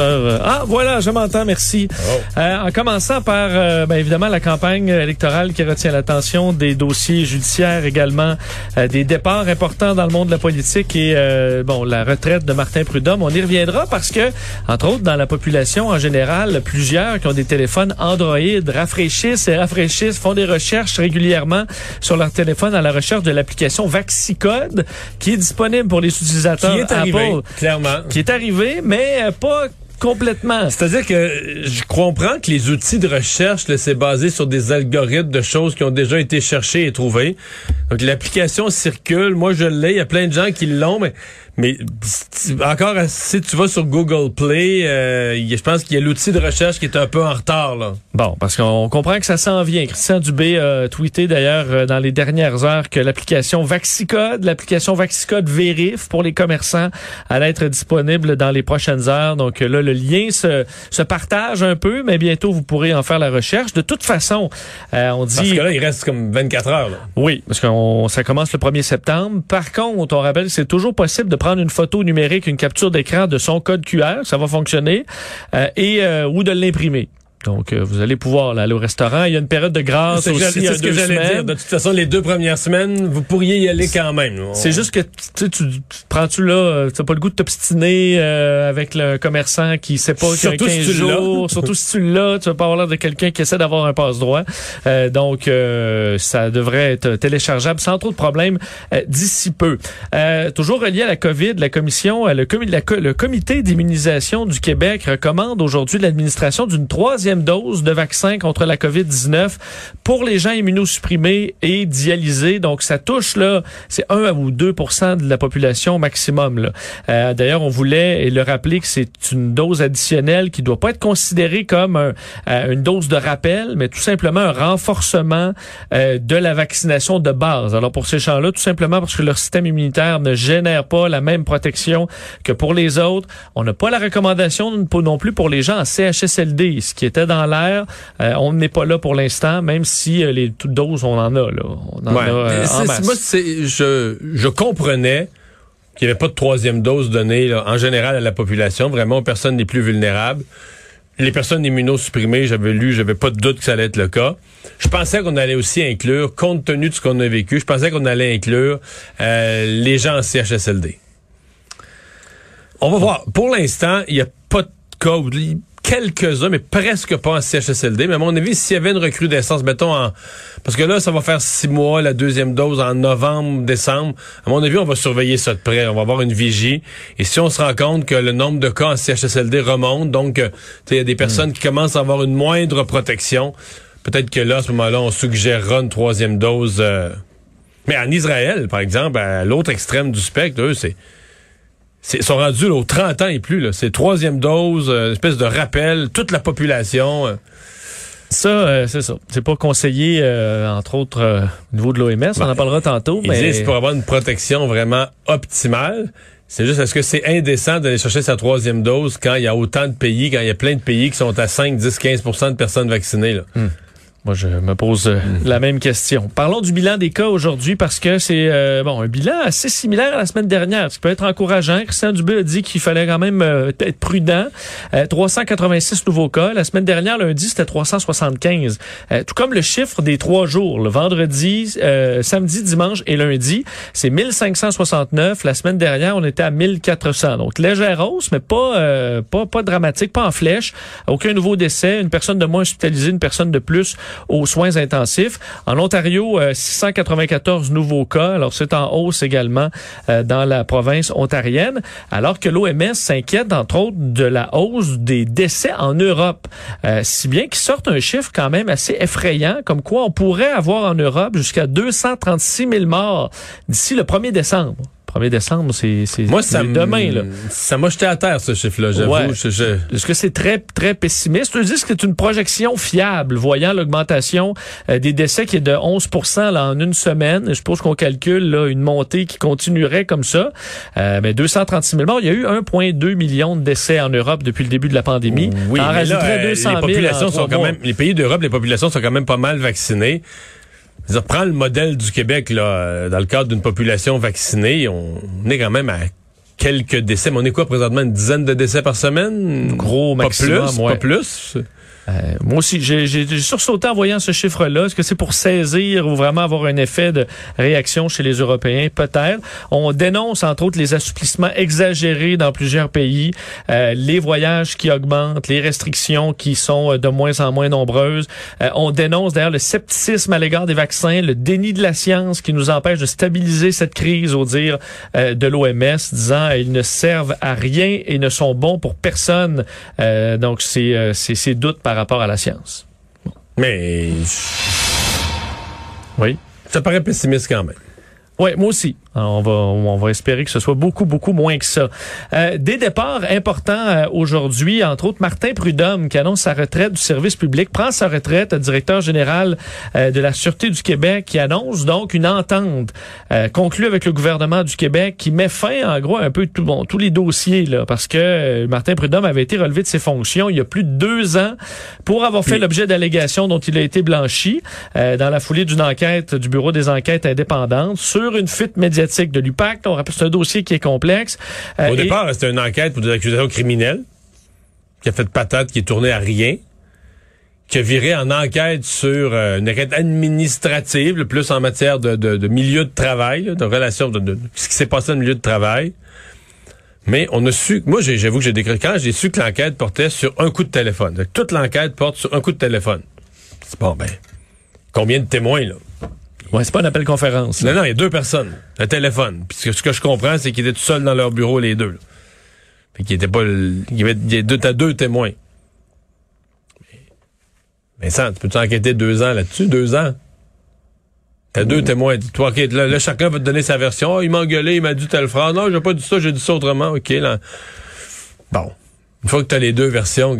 Ah, voilà, je m'entends, merci. Euh, en commençant par, euh, ben, évidemment, la campagne électorale qui retient l'attention des dossiers judiciaires également, euh, des départs importants dans le monde de la politique et, bon, la retraite de Martin Prudhomme. On y reviendra parce que, entre autres, dans la population en général, plusieurs qui ont des téléphones Android rafraîchissent et rafraîchissent, font des recherches régulièrement sur leur téléphone à la recherche de l'application Vaxicode qui est disponible pour les utilisateurs Qui est arrivé, Apple clairement. qui est arrivé, mais pas complètement. C'est-à-dire que je comprends que les outils de recherche, c'est basé sur des algorithmes de choses qui ont déjà été cherchées et trouvées. Donc l'application circule. Moi, je l'ai. Il y a plein de gens qui l'ont, mais, mais encore, si tu vas sur Google Play, euh, je pense qu'il y a l'outil de recherche qui est un peu en retard. Là. Bon, parce qu'on comprend que ça s'en vient. Christian Dubé a tweeté d'ailleurs euh, dans les dernières heures que l'application Vaxicode, l'application Vaxicode Vérif pour les commerçants, allait être disponible dans les prochaines heures. Donc là, le lien se, se partage un peu, mais bientôt vous pourrez en faire la recherche. De toute façon, euh, on dit... Parce que là, il reste comme 24 heures. Là. Oui, parce que ça commence le 1er septembre. Par contre, on rappelle que c'est toujours possible de prendre une photo numérique, une capture d'écran de son code QR, ça va fonctionner, euh, et euh, ou de l'imprimer. Donc, euh, vous allez pouvoir là, aller au restaurant. Il y a une période de grâce C'est aussi, c'est ce que j'allais dire. De toute façon, les deux premières semaines, vous pourriez y aller quand même. On- C'est juste que tu, sais, tu, tu prends-tu là, euh, t'as pas le goût de t'obstiner euh, avec le commerçant qui sait pas qu'il y a Surtout 15 si jours. surtout si tu l'as, tu vas pas avoir l'air de quelqu'un qui essaie d'avoir un passe-droit. Euh, donc, euh, ça devrait être téléchargeable sans trop de problèmes euh, d'ici peu. Euh, toujours relié à la COVID, la commission, le, comi- la co- le comité d'immunisation du Québec recommande aujourd'hui l'administration d'une troisième dose de vaccin contre la COVID-19 pour les gens immunosupprimés et dialysés. Donc, ça touche là, c'est 1 ou 2 de la population maximum. Euh, D'ailleurs, on voulait le rappeler que c'est une dose additionnelle qui doit pas être considérée comme un- euh, une dose de rappel, mais tout simplement un renforcement euh, de la vaccination de base. Alors, pour ces gens-là, tout simplement parce que leur système immunitaire ne génère pas la même protection que pour les autres. On n'a pas la recommandation non plus pour les gens en CHSLD, ce qui était dans l'air. Euh, on n'est pas là pour l'instant, même si euh, les toutes doses, on en a. Là. On en Ouais. a C'est- en c'est- masse. moi, je, je comprenais qu'il n'y avait pas de troisième dose donnée là, en général à la population, vraiment aux personnes les plus vulnérables. Les personnes immunosupprimées, j'avais lu, j'avais pas de doute que ça allait être le cas. Je pensais qu'on allait aussi inclure, compte tenu de ce qu'on a vécu, je pensais qu'on allait inclure euh, les gens en CHSLD. On va voir. Pour l'instant, il n'y a pas de cas où quelques-uns, mais presque pas en CHSLD. Mais à mon avis, s'il y avait une recrudescence, mettons en... Parce que là, ça va faire six mois, la deuxième dose en novembre, décembre. À mon avis, on va surveiller ça de près. On va avoir une vigie. Et si on se rend compte que le nombre de cas en CHSLD remonte, donc euh, tu sais, il y a des personnes qui commencent à avoir une moindre protection, peut-être que là, à ce moment-là, on suggérera une troisième dose. euh. Mais en Israël, par exemple, à l'autre extrême du spectre, eux, c'est... c'est- sont rendus là, aux 30 ans et plus. là. C'est troisième dose, euh, une espèce de rappel, toute la population. euh. Ça, euh, c'est ça. C'est pas conseillé, euh, entre autres, euh, au niveau de l'OMS. on en parlera tantôt. Ils mais... disent pour avoir une protection vraiment optimale. C'est juste, est-ce que c'est indécent d'aller chercher sa troisième dose quand il y a autant de pays, quand il y a plein de pays qui sont à 5, 10, 15% de personnes vaccinées? Là? Moi, je me pose euh, la même question. Parlons du bilan des cas aujourd'hui parce que c'est euh, bon un bilan assez similaire à la semaine dernière, ce qui peut être encourageant. Christian Dubé a dit qu'il fallait quand même euh, être prudent. 386 nouveaux cas. La semaine dernière, lundi, c'était 375. tout comme le chiffre des trois jours, le vendredi, samedi, dimanche et lundi, c'est 1569. La semaine dernière, on était à 1400. Donc légère hausse, mais pas pas pas dramatique, pas en flèche. Aucun nouveau décès, une personne de moins hospitalisée, une personne de plus aux soins intensifs. En Ontario, 694 euh, nouveaux cas. Alors, c'est en hausse également euh, dans la province ontarienne, alors que l'OMS s'inquiète, entre autres, de la hausse des décès en Europe. Euh, si bien qu'ils sortent un chiffre quand même assez effrayant, comme quoi on pourrait avoir en Europe jusqu'à 236 000 morts d'ici le 1er décembre. 1er décembre, c'est Moi, ça demain. Là. Ça m'a jeté à terre, ce chiffre-là, j'avoue. Est-ce que c'est très, très pessimiste? Je dis que c'est une projection fiable, voyant l'augmentation euh, des décès qui est de 11 là, en une semaine. Je suppose qu'on calcule là, une montée qui continuerait comme ça. Euh, mais 236 000 morts. Il y a eu 1,2 million de décès en Europe depuis le début de la pandémie. Oui, mais là, 200 euh, les populations sont quand même, les pays d'Europe, les populations sont quand même pas mal vaccinées. Dire, prends le modèle du Québec, là, euh, dans le cadre d'une population vaccinée, on, est quand même à quelques décès. Mais on est quoi présentement? Une dizaine de décès par semaine? Gros maximum, plus, Pas plus? Euh, moi aussi, j'ai sursauté en voyant ce chiffre-là. Est-ce que c'est pour saisir ou vraiment avoir un effet de réaction chez les Européens? Peut-être. On dénonce, entre autres, les assouplissements exagérés dans plusieurs pays, euh, les voyages qui augmentent, les restrictions qui sont euh, de moins en moins nombreuses. on dénonce d'ailleurs le scepticisme à l'égard des vaccins, le déni de la science qui nous empêche de stabiliser cette crise, au dire de l'OMS, disant ils ne servent à rien et ne sont bons pour personne. donc, c'est ces doutes par rapport à la science. Mais. Oui. Ça paraît pessimiste quand même. Oui, moi aussi. on va, on va espérer que ce soit beaucoup, beaucoup moins que ça. Euh, des départs importants euh, aujourd'hui, entre autres Martin Prudhomme qui annonce sa retraite du service public, prend sa retraite, directeur général euh, de la Sûreté du Québec, qui annonce donc une entente conclue avec le gouvernement du Québec qui met fin, en gros, un peu tout, bon, tous les dossiers, là, parce que Martin Prudhomme avait été relevé de ses fonctions il y a plus de deux ans pour avoir fait l'objet d'allégations dont il a été blanchi dans la foulée d'une enquête du Bureau des enquêtes indépendantes sur une fuite médiatique de l'UPAC. On rappelle c'est un dossier qui est complexe. Euh, Au départ, c'était une enquête pour des accusations criminelles qui a fait de patate, qui est tournée à rien qui a viré en enquête sur euh, une enquête administrative, plus en matière de, milieu de travail, de relation, de, ce qui s'est passé dans le milieu de travail. Mais on a su, moi j'avoue que j'ai décrit, quand j'ai su que l'enquête portait sur un coup de téléphone, toute l'enquête porte sur un coup de téléphone. C'est bon, ben, combien de témoins, là? Ouais, c'est pas un appel conférence. Non, non, il y a deux personnes. Un téléphone. Puis ce que je comprends, c'est qu'ils étaient tout seuls dans leur bureau, les deux. Là. Puis qu'ils étaient pas. Il deux, t'as deux témoins. Mais ça, tu peux-tu enquêter deux ans là-dessus? Deux ans? T'as deux témoins. Toi, OK, là, chacun va te donner sa version. Oh, il m'a engueulé, il m'a dit telle phrase. Non, j'ai pas dit ça, j'ai dit ça autrement. OK, là. Bon. Une fois que t'as les deux versions,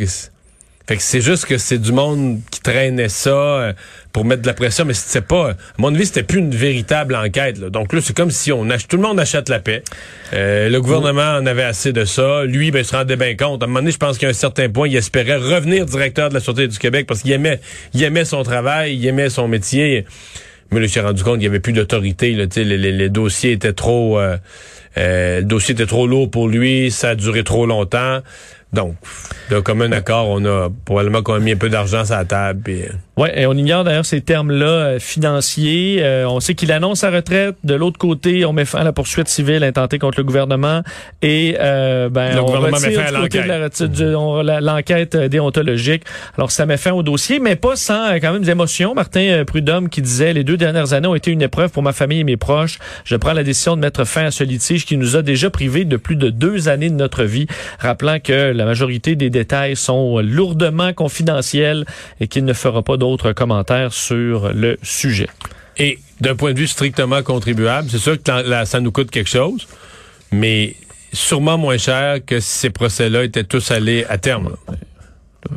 fait que c'est juste que c'est du monde qui traînait ça euh, pour mettre de la pression, mais c'était pas. À mon avis, c'était plus une véritable enquête. Donc là, c'est comme si on ach... tout le monde achète la paix. Euh, le gouvernement en avait assez de ça. Lui, ben, il se rendait bien compte. À un moment donné, je pense qu'à un certain point, il espérait revenir directeur de la Sûreté du Québec parce qu'il aimait, il aimait son travail, il aimait son métier. Mais là, il s'est rendu compte qu'il n'y avait plus d'autorité. Les, les, les, dossiers étaient trop... Euh, le dossier était trop lourd pour lui, ça a duré trop longtemps. Donc, de commun accord, on a probablement qu'on a mis un peu d'argent sur la table. Puis... Euh, oui, et on ignore d'ailleurs ces termes-là euh, financiers. Euh, on sait qu'il annonce sa retraite. De l'autre côté, on met fin à la poursuite civile intentée contre le gouvernement. Et euh, ben, le on gouvernement met fin à l'enquête. L'enquête déontologique. Alors, ça met fin au dossier, mais pas sans quand même des émotions. Martin Prudhomme qui disait, les deux dernières années ont été une épreuve pour ma famille et mes proches. Je prends la décision de mettre fin à ce litige qui nous a déjà privés de plus de deux années de notre vie. Rappelant que la majorité des détails sont lourdement confidentiels et qu'il ne fera pas d'autres commentaires sur le sujet. Et d'un point de vue strictement contribuable, c'est sûr que ça nous coûte quelque chose, mais sûrement moins cher que si ces procès-là étaient tous allés à terme.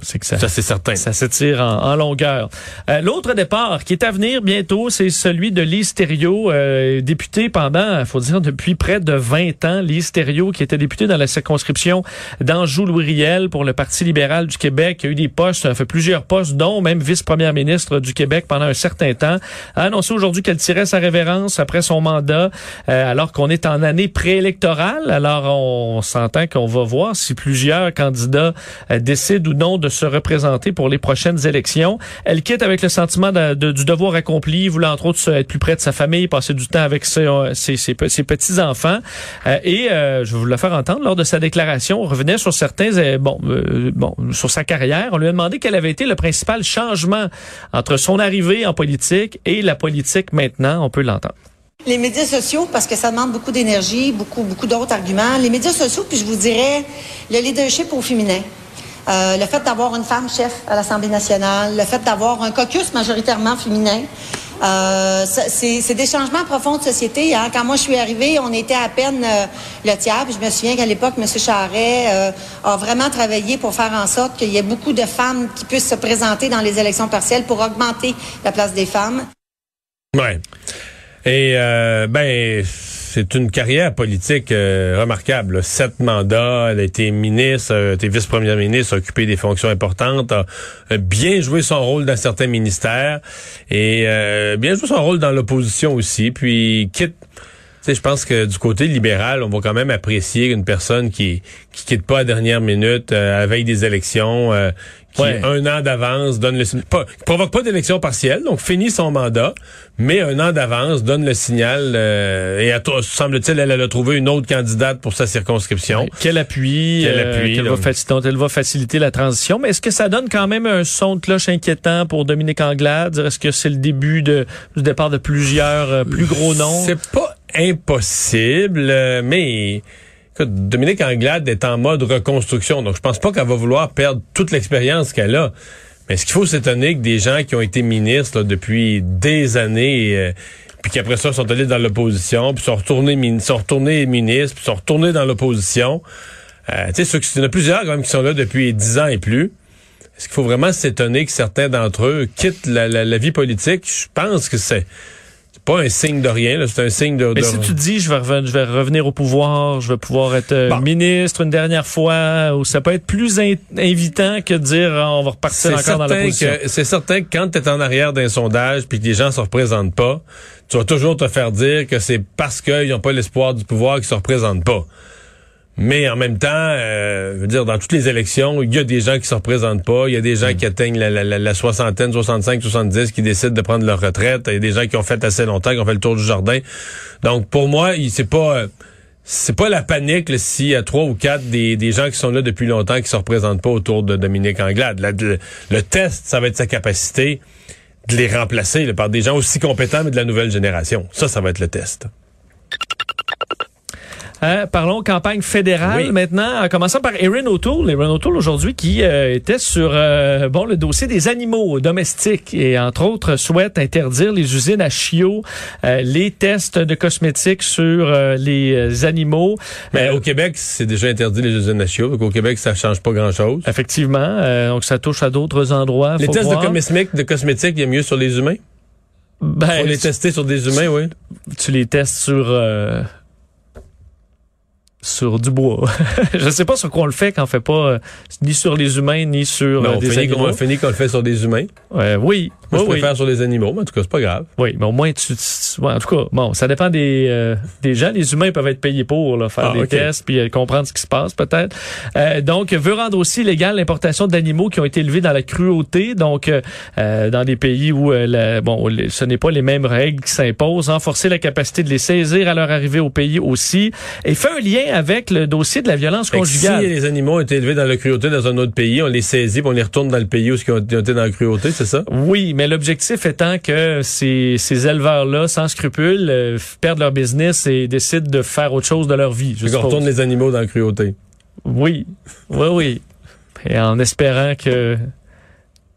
C'est que ça, Ça, c'est certain. ça s'étire en, en longueur. Euh, L'autre départ qui est à venir bientôt, c'est celui de Lise Thériault, euh, député pendant, il faut dire, depuis près de 20 ans. Lise Thériault, qui était députée dans la circonscription d'Anjou-Louis-Riel pour le Parti libéral du Québec, qui a eu des postes, a fait plusieurs postes, dont même vice-première ministre du Québec pendant un certain temps, a annoncé aujourd'hui qu'elle tirait sa révérence après son mandat, euh, alors qu'on est en année préélectorale. Alors, on s'entend qu'on va voir si plusieurs candidats euh, décident ou non de se représenter pour les prochaines élections. Elle quitte avec le sentiment de- du devoir accompli, voulant entre autres être plus près de sa famille, passer du temps avec ses, euh, petits-enfants. Euh, et euh, je vais vous le faire entendre, lors de sa déclaration, on revenait sur certains, bon, bon, sur sa carrière. On lui a demandé quel avait été le principal changement entre son arrivée en politique et la politique maintenant. On peut l'entendre. Les médias sociaux, parce que ça demande beaucoup d'énergie, beaucoup, beaucoup d'autres arguments. Les médias sociaux, puis je vous dirais, le leadership au féminin. Euh, le fait d'avoir une femme chef à l'Assemblée nationale, le fait d'avoir un caucus majoritairement féminin. Euh, c'est des changements profonds de société. hein. Quand moi je suis arrivée, on était à peine euh, le tiers. Je me souviens qu'à l'époque, M. Charret a vraiment travaillé pour faire en sorte qu'il y ait beaucoup de femmes qui puissent se présenter dans les élections partielles pour augmenter la place des femmes. Et ben c'est une carrière politique euh, remarquable. Sept mandats, elle a été ministre, euh, été vice-première ministre, a occupé des fonctions importantes, a, bien joué son rôle dans certains ministères et euh, bien joué son rôle dans l'opposition aussi. Puis quitte je pense que du côté libéral, on va quand même apprécier une personne qui qui quitte pas à dernière minute euh, à la veille des élections, euh, qui Ouais. un an d'avance donne le signal, pas, provoque pas d'élection partielle, donc finit son mandat, mais un an d'avance donne le signal euh, et à toi, semble-t-il, elle, elle a trouvé une autre candidate pour sa circonscription. Quel appui, Quel euh, appui, va elle va faciliter la transition. Mais est-ce que ça donne quand même un son de cloche inquiétant pour Dominique Anglade? Est-ce que c'est le début de, du départ de plusieurs euh, plus gros noms? C'est pas impossible, mais Dominique Anglade est en mode reconstruction, donc je pense pas qu'elle va vouloir perdre toute l'expérience qu'elle a. Mais est-ce qu'il faut s'étonner que des gens qui ont été ministres depuis des années, euh, puis qu'après ça sont allés dans l'opposition, puis sont retournés, sont retournés ministres, puis sont retournés dans l'opposition, euh, tu sais, il y en a plusieurs quand même qui sont là depuis 10 ans et plus. Est-ce qu'il faut vraiment s'étonner que certains d'entre eux quittent la vie politique? Je pense que c'est c'est pas un signe de rien, c'est un signe de... Mais de- si tu dis je vais, reven- je vais revenir au pouvoir, je vais pouvoir être euh, Bon. ministre une dernière fois, ou ça peut être plus in- invitant que de dire ah, on va repartir encore dans l'opposition. que, c'est certain que quand tu es en arrière d'un sondage puis que les gens se représentent pas, tu vas toujours te faire dire que c'est parce qu'ils n'ont pas l'espoir du pouvoir qu'ils se représentent pas. Mais en même temps, euh, je veux dire, dans toutes les élections, il y a des gens qui se représentent pas, il y a des gens qui atteignent la, la- la- la soixantaine, 65, 70, qui décident de prendre leur retraite, il y a des gens qui ont fait assez longtemps, qui ont fait le tour du jardin. Donc pour moi, c'est pas euh, c'est pas la panique là, s'il y a trois ou quatre des, des gens qui sont là depuis longtemps qui se représentent pas autour de Dominique Anglade. La- le, le test, ça va être sa capacité de les remplacer là, par des gens aussi compétents mais de la nouvelle génération. Ça, ça va être le test. Hein, parlons campagne fédérale Oui. maintenant, en commençant par Erin O'Toole. Erin O'Toole aujourd'hui qui euh, était sur euh, bon le dossier des animaux domestiques et entre autres souhaite interdire les usines à chiots, euh, les tests de cosmétiques sur euh, les euh, animaux. Mais Euh, au Québec, c'est déjà interdit les usines à chiots. Donc au Québec, ça change pas grand-chose. Effectivement, euh, donc ça touche à d'autres endroits. Les faut tests de cosmétiques, de cosmétiques, il y a mieux sur les humains? Ben, Faut les tester sur des humains, oui. tu les testes sur euh, sur du bois. je sais pas sur quoi on le fait quand on fait pas euh, ni sur les humains ni sur Mais euh, on des finit animaux. on finit qu'on le fait sur des humains. Euh, oui, Moi, oui, je oui. préfère sur les animaux, mais en tout cas, c'est pas grave. Oui, mais au moins tu, tu- en tout cas, bon, ça dépend des euh, des gens. Les humains peuvent être payés pour là, faire Ah, des tests puis euh, comprendre ce qui se passe peut-être. Euh, donc veut rendre aussi légal l'importation d'animaux qui ont été élevés dans la cruauté, donc euh, euh, dans des pays où euh, la- bon ce n'est pas les mêmes règles qui s'imposent, renforcer la capacité de les saisir à leur arrivée au pays aussi, et fait un lien avec le dossier de la violence que si conjugale. les animaux ont été élevés dans la cruauté dans un autre pays, on les saisit puis on les retourne dans le pays où ils ont ont été dans la cruauté, c'est ça? Oui, mais l'objectif étant que ces, ces éleveurs-là, sans scrupules, euh, perdent leur business et décident de faire autre chose de leur vie. Je retourne les animaux dans la cruauté. Oui, oui, oui. Et en espérant que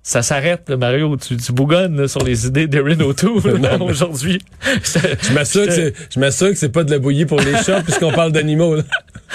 ça s'arrête, Mario. Tu, tu bougonnes là, sur les idées d'Erin O'Toole aujourd'hui. Je m'assure que c'est, je m'assure que c'est pas de la bouillie pour les chats puisqu'on parle d'animaux. là.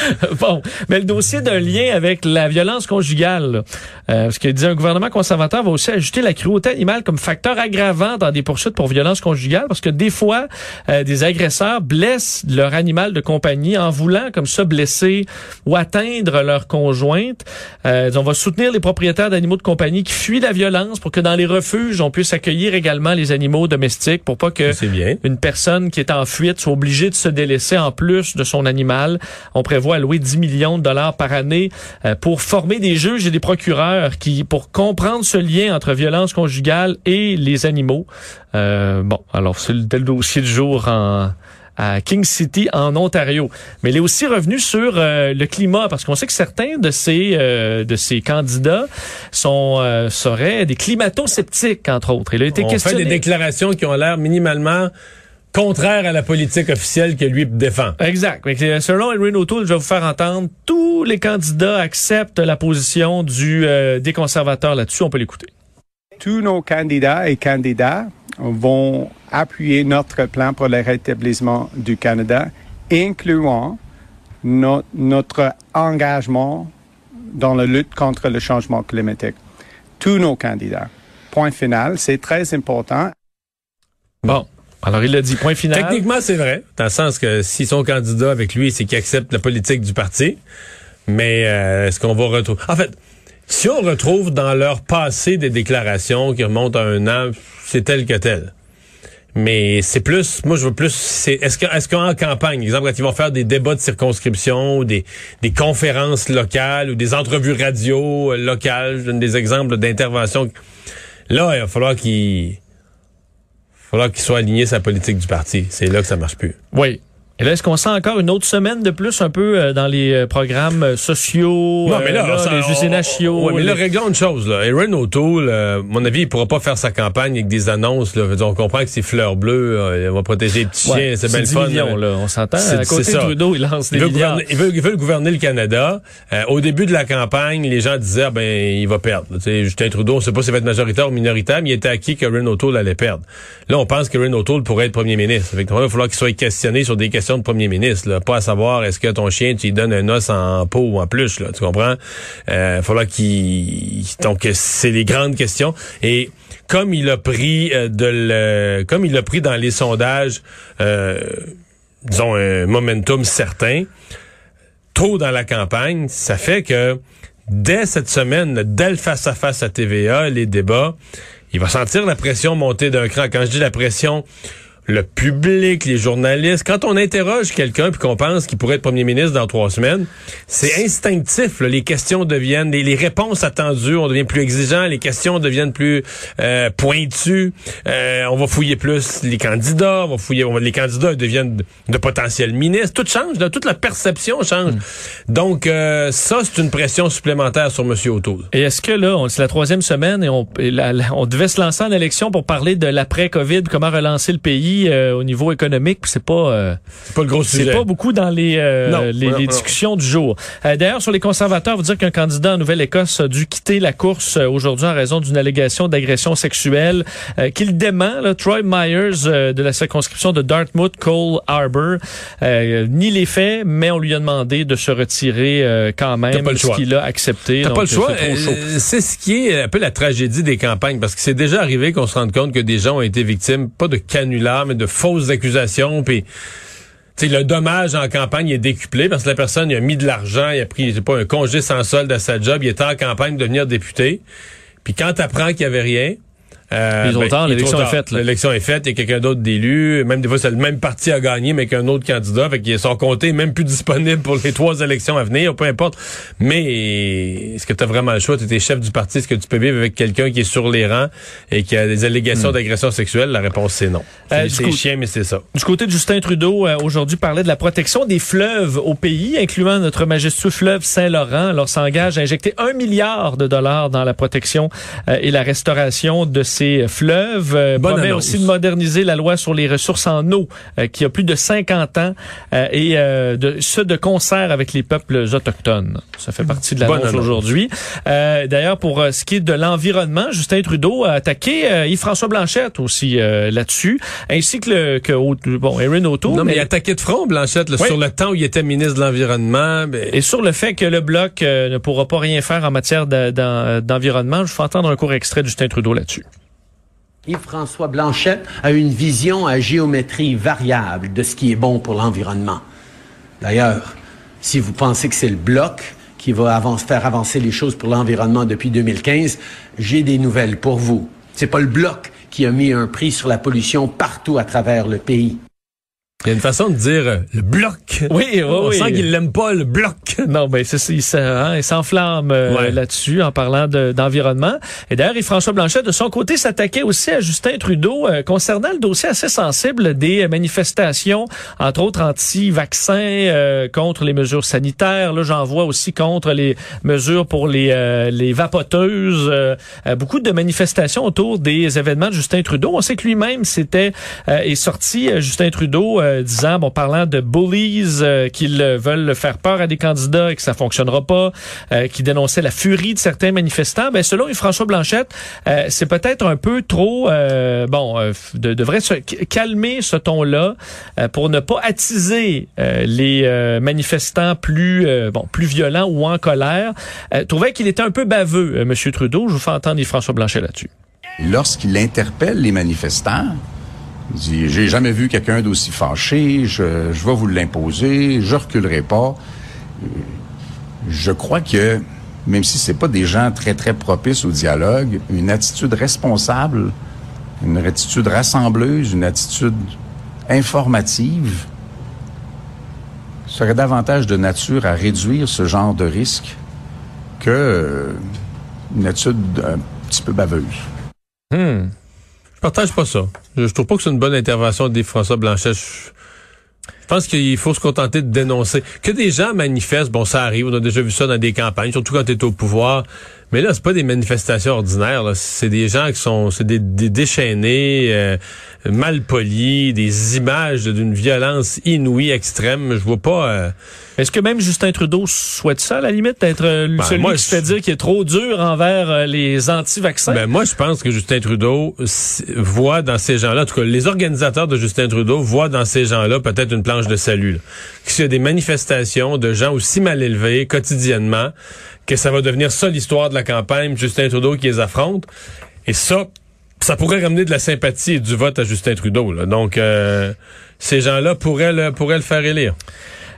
bon, mais le dossier d'un lien avec la violence conjugale, là. Euh, parce qu'il dit un gouvernement conservateur va aussi ajouter la cruauté animale comme facteur aggravant dans des poursuites pour violence conjugale, parce que des fois, euh, des agresseurs blessent leur animal de compagnie en voulant comme ça blesser ou atteindre leur conjointe. Euh, on va soutenir les propriétaires d'animaux de compagnie qui fuient la violence pour que dans les refuges, on puisse accueillir également les animaux domestiques pour pas que bien. une personne qui est en fuite soit obligée de se délaisser en plus de son animal. On prévoit allouer 10 millions de dollars par année euh, pour former des juges et des procureurs qui, pour comprendre ce lien entre violence conjugale et les animaux. Euh, bon, alors c'est le, le dossier du jour en à King City en Ontario. Mais il est aussi revenu sur euh, le climat parce qu'on sait que certains de ces euh, de ces candidats sont euh, seraient des climato-sceptiques entre autres. Il a été On fait questionné. des déclarations qui ont l'air minimalement contraires à la politique officielle que lui défend. Exact. Fait selon Erin O'Toole, je vais vous faire entendre, tous les candidats acceptent la position du euh, des conservateurs là-dessus. On peut l'écouter. tous nos candidats et candidats vont appuyer notre plan pour le rétablissement du Canada, incluant no- notre engagement dans la lutte contre le changement climatique. Tous nos candidats. Point final, c'est très important. Bon. Alors il a dit point final. Techniquement, c'est vrai, dans le sens que s'ils sont candidats avec lui, c'est qu'ils acceptent la politique du parti. Mais euh, est-ce qu'on va retrouver... En fait, si on retrouve dans leur passé des déclarations qui remontent à un an, c'est tel que tel. Mais c'est plus, moi je veux plus, c'est est-ce que est-ce qu'en campagne, exemple quand ils vont faire des débats de circonscription, ou des des conférences locales ou des entrevues radio euh, locales, donne des exemples d'interventions. Là, il va falloir qu'ils falloir qu'il soit aligné sa politique du parti. C'est là que ça marche plus. Oui. Et là, est-ce qu'on sent encore une autre semaine de plus un peu euh, dans les euh, programmes euh, sociaux, Non, mais là, euh, ça- les on- usinage chiots, Ouais, mais là, réglons une chose, là. Aaron O'Toole, euh, à mon avis, il pourra pas faire sa campagne avec des annonces, là. On comprend que c'est fleurs bleues, euh, il va protéger les petits Ouais, chiens, c'est bien le 10 fun. millions, là. là. On s'entend. C'est- À côté ça. Trudeau, il lance des Il veut, milliards. gouverner, il, veut, il veut gouverner le Canada. Euh, au début de la campagne, les gens disaient, ah, ben, il va perdre. Justin Trudeau, on sait pas s'il va être majoritaire ou minoritaire, mais il était acquis que Aaron O'Toole allait perdre. Là, on pense que Aaron O'Toole pourrait être premier ministre. Il va falloir qu'il soit questionné sur des questions de premier ministre, là. Pas à savoir, est-ce que ton chien, tu lui donnes un os en peau ou en plus, là. Tu comprends? Euh, falloir qu'il, donc, c'est les grandes questions. Et, comme il a pris euh, de le, comme il a pris dans les sondages, euh, disons un momentum certain, tôt dans la campagne, ça fait que dès cette semaine, dès le face-à-face à TVA, les débats, il va sentir la pression monter d'un cran. Quand je dis la pression, le public, les journalistes, quand on interroge quelqu'un puis qu'on pense qu'il pourrait être premier ministre dans trois semaines, c'est instinctif. là. Les questions deviennent, les, les réponses attendues, on devient plus exigeant, les questions deviennent plus euh, pointues. Euh, on va fouiller plus les candidats, on va fouiller, on va- les candidats deviennent de, de potentiels ministres. Tout change, là, toute la perception change. Donc euh, ça, c'est une pression supplémentaire sur M. O'Toole. Et est-ce que là, on- c'est la troisième semaine et on, et la- la- on devait se lancer en élection pour parler de l'après-COVID, comment relancer le pays euh, au niveau économique, c'est pas euh, C'est pas le gros c'est sujet. pas beaucoup dans les euh, Non, les, non, les non. discussions du jour. Euh, D'ailleurs, sur les conservateurs, vous dire qu'un candidat en Nouvelle-Écosse a dû quitter la course euh, aujourd'hui en raison d'une allégation d'agression sexuelle euh, qu'il dément. Là, Troy Myers euh, de la circonscription de Dartmouth, Cole Harbour, euh, nie les faits, mais on lui a demandé de se retirer euh, quand même, pas le ce choix. qu'il a accepté. T'as pas le choix. c'est C'est ce qui est un peu la tragédie des campagnes, parce que c'est déjà arrivé qu'on se rende compte que des gens ont été victimes, pas de canulars, de fausses accusations, puis le dommage en campagne est décuplé parce que la personne il a mis de l'argent, il a pris, pas, un congé sans solde à sa job, il était en campagne de devenir député. Puis quand t'apprends qu'il y avait rien, euh, tard, il est l'élection est faite. L'élection est faite, il y a quelqu'un d'autre d'élu. Même des fois, c'est le même parti a gagné, mais qu'un autre candidat. Fait qu'ils sont comptés même plus disponibles pour les trois élections à venir, peu importe. Mais est-ce que tu as vraiment le choix? Tu es chef du parti, est-ce que tu peux vivre avec quelqu'un qui est sur les rangs et qui a des allégations d'agression sexuelle? La réponse, c'est non. Euh, C'est chien, mais c'est ça. Du côté de Justin Trudeau, euh, aujourd'hui, parlait de la protection des fleuves au pays, incluant notre majestueux fleuve Saint-Laurent. Alors, s'engage à injecter un milliard de dollars dans la protection euh, et la restauration de ses fleuves. Euh, Bonne promet annonce. aussi de moderniser la loi sur les ressources en eau, euh, qui a plus de 50 ans, euh, et euh, de, ce de concert avec les peuples autochtones. Ça fait partie de l'annonce annonce. aujourd'hui. Euh, D'ailleurs, pour ce qui est de l'environnement, Justin Trudeau a attaqué Yves-François Blanchette aussi là-dessus, ainsi que, le, que bon, Erin O'Toole. Non, mais il mais- a attaqué de front, Blanchette, là, Oui. sur le temps où il était ministre de l'Environnement. Ben, Et sur le fait que le Bloc ne pourra pas rien faire en matière de- d'en- d'environnement, je fais entendre un court extrait de Justin Trudeau là-dessus. Yves-François Blanchette a une vision à géométrie variable de ce qui est bon pour l'environnement. D'ailleurs, si vous pensez que c'est le bloc qui va faire avancer les choses pour l'environnement depuis 2015, j'ai des nouvelles pour vous. C'est pas le bloc qui a mis un prix sur la pollution partout à travers le pays. Il y a une façon de dire euh, le bloc. Oui, oui, On oui. sent qu'il l'aime pas, le bloc. Non, ben c'est il hein, il s'enflamme euh, Ouais. là-dessus en parlant de- d'environnement. Et d'ailleurs, Yves-François Blanchet, de son côté, s'attaquait aussi à Justin Trudeau euh, concernant le dossier assez sensible des manifestations, entre autres anti-vaccins, euh, contre les mesures sanitaires. Là, j'en vois aussi contre les mesures pour les, euh, les vapoteuses. euh, euh, beaucoup de manifestations autour des événements de Justin Trudeau. On sait que lui-même c'était euh, est sorti, euh, Justin Trudeau, disant, bon, parlant de bullies, euh, qu'ils veulent faire peur à des candidats et que ça fonctionnera pas, euh, qui dénonçait la furie de certains manifestants. Ben, selon François Blanchette, euh, c'est peut-être un peu trop, bon, de, devrait se calmer ce ton-là pour ne pas attiser les manifestants plus, bon, plus violents ou en colère. Trouvait qu'il était un peu baveux, Monsieur Trudeau. Je vous fais entendre François Blanchet là-dessus. Lorsqu'il interpelle les manifestants, dit J'ai jamais vu quelqu'un d'aussi fâché, je, je vais vous l'imposer, je reculerai pas. Euh, Je crois que, même si c'est pas des gens très, très propices au dialogue, une attitude responsable, une attitude rassembleuse, une attitude informative serait davantage de nature à réduire ce genre de risque que euh, une attitude un petit peu baveuse. Hmm. Je partage pas ça. Je, trouve pas que c'est une bonne intervention des François Blanchet. Je, je pense qu'il faut se contenter de dénoncer. Que des gens manifestent, bon, ça arrive, on a déjà vu ça dans des campagnes, surtout quand tu es au pouvoir. Mais là, c'est pas des manifestations ordinaires. là. C'est des gens qui sont, c'est des, des déchaînés, euh, mal polis, des images d'une violence inouïe, extrême. Je vois pas. euh, Est-ce que même Justin Trudeau souhaite ça, à la limite, d'être euh, Ben, celui moi, qui se fait dire qu'il est trop dur envers euh, les anti-vaccins? Ben moi, je pense que Justin Trudeau voit dans ces gens-là, en tout cas, les organisateurs de Justin Trudeau voient dans ces gens-là peut-être une planche de salut. S'il y a des manifestations de gens aussi mal élevés quotidiennement, que ça va devenir ça l'histoire de la campagne, Justin Trudeau qui les affronte. Et ça, ça pourrait ramener de la sympathie et du vote à Justin Trudeau. Donc, euh, ces gens-là pourraient le, pourraient le faire élire.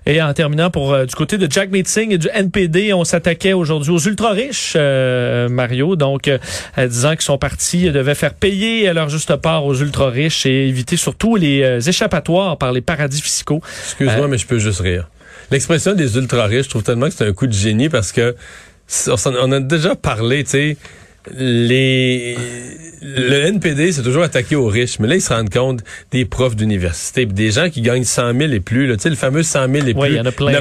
Et en terminant, pour euh, du côté de Jack Meeting et du NPD, on s'attaquait aujourd'hui aux ultra-riches, euh, Mario, donc euh, disant que son parti devait faire payer à leur juste part aux ultra-riches et éviter surtout les échappatoires par les paradis fiscaux. Excuse-moi, mais je peux juste rire. L'expression des ultra-riches, je trouve tellement que c'est un coup de génie parce que on a déjà parlé, tu sais, les le NPD s'est toujours attaqué aux riches, mais là ils se rendent compte des profs d'université, pis des gens qui gagnent 100 000 et plus, là, tu sais le fameux 100 000 et plus. il y en a plein,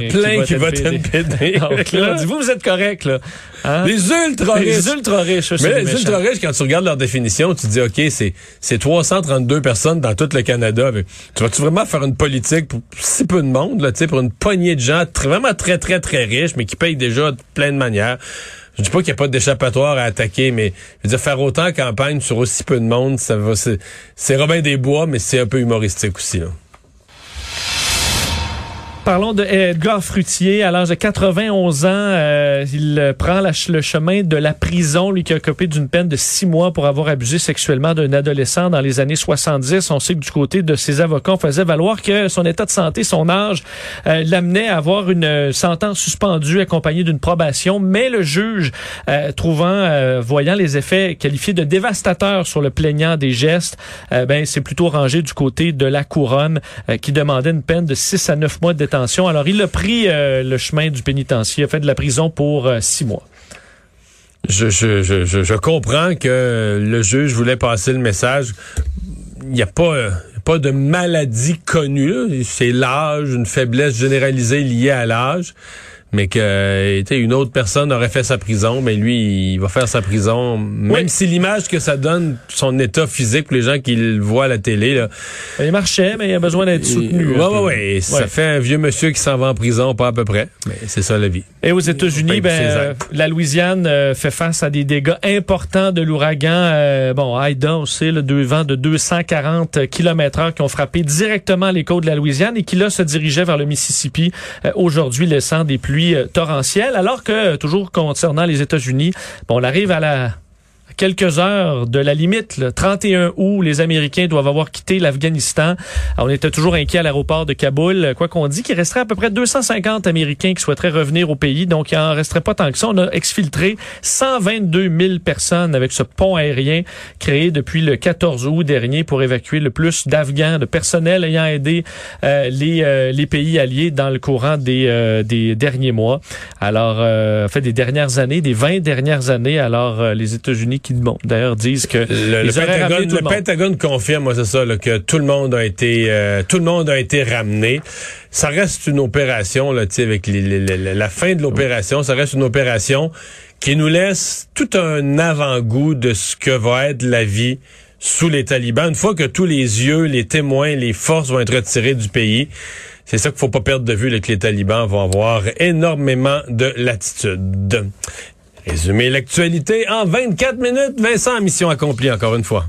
qui, votent NPD. Donc là, vous, vous êtes correct, là. Hein? les ultra-riches. Les ultra-riches, c'est Mais les méchants. ultra-riches, quand tu regardes leur définition, tu te dis, OK, c'est, c'est 332 personnes dans tout le Canada. Mais tu vas-tu vraiment faire une politique pour si peu de monde, là, tu sais, pour une poignée de gens très- vraiment très, très, très riches, mais qui payent déjà de plein de manières? Je dis pas qu'il n'y a pas d'échappatoire à attaquer, mais je veux dire, faire autant de campagne sur aussi peu de monde, ça va, c'est, c'est Robin des Bois, mais c'est un peu humoristique aussi, là. Parlons de Edgar Frutier. À l'âge de 91 ans, euh, il prend le chemin de la prison, lui qui a occupé d'une peine de six mois pour avoir abusé sexuellement d'un adolescent dans les années 70. On sait que du côté de ses avocats, on faisait valoir que son état de santé, son âge, euh, l'amenait à avoir une euh, sentence suspendue accompagnée d'une probation. Mais le juge, euh, trouvant, euh, voyant les effets qualifiés de dévastateurs sur le plaignant des gestes, euh, ben c'est plutôt rangé du côté de la couronne qui demandait une peine de 6 à 9 mois de Alors, il a pris euh, le chemin du pénitencier, a fait de la prison pour euh, six mois. Je, comprends que le juge voulait passer le message. Il n'y a pas, pas de maladie connue. C'est l'âge, une faiblesse généralisée liée à l'âge. Mais que euh, une autre personne aurait fait sa prison, mais lui, il va faire sa prison, même si l'image que ça donne, son état physique pour les gens qui le voient à la télé. Là, il marchait, mais il a besoin d'être soutenu. Oui, oui, oui. Ça fait un vieux monsieur qui s'en va en prison, pas à peu près. Mais c'est ça la vie. Et aux États-Unis, ben, la Louisiane euh, fait face à des dégâts importants de l'ouragan. Euh, bon, Aida, on sait, le deux vents de 240 km heure qui ont frappé directement les côtes de la Louisiane et qui là se dirigeaient vers le Mississippi aujourd'hui, laissant des pluies euh, torrentielle, alors que, toujours concernant les États-Unis, bon, on arrive à la quelques heures de la limite, le 31 août, les Américains doivent avoir quitté l'Afghanistan. On était toujours inquiet à l'aéroport de Kaboul. Quoi qu'on dit, qu'il resterait à peu près 250 Américains qui souhaiteraient revenir au pays. Donc, il en resterait pas tant que ça. On a exfiltré 122 000 personnes avec ce pont aérien créé depuis le 14 août dernier pour évacuer le plus d'Afghans, de personnel ayant aidé euh, les, euh, les pays alliés dans le courant des, euh, des derniers mois. Alors, en fait, des dernières années, des 20 dernières années. Alors, les États-Unis qui d'ailleurs disent que le, Pentagone, confirme, c'est ça, que tout le monde a été euh, tout le monde a été ramené. Ça reste une opération là, avec la fin de l'opération, ça reste une opération qui nous laisse tout un avant-goût de ce que va être la vie sous les talibans. Une fois que tous les yeux, les témoins, les forces vont être retirés du pays, c'est ça qu'il faut pas perdre de vue, que les talibans vont avoir énormément de latitude. Résumer l'actualité en 24 minutes. Vincent, mission accomplie encore une fois.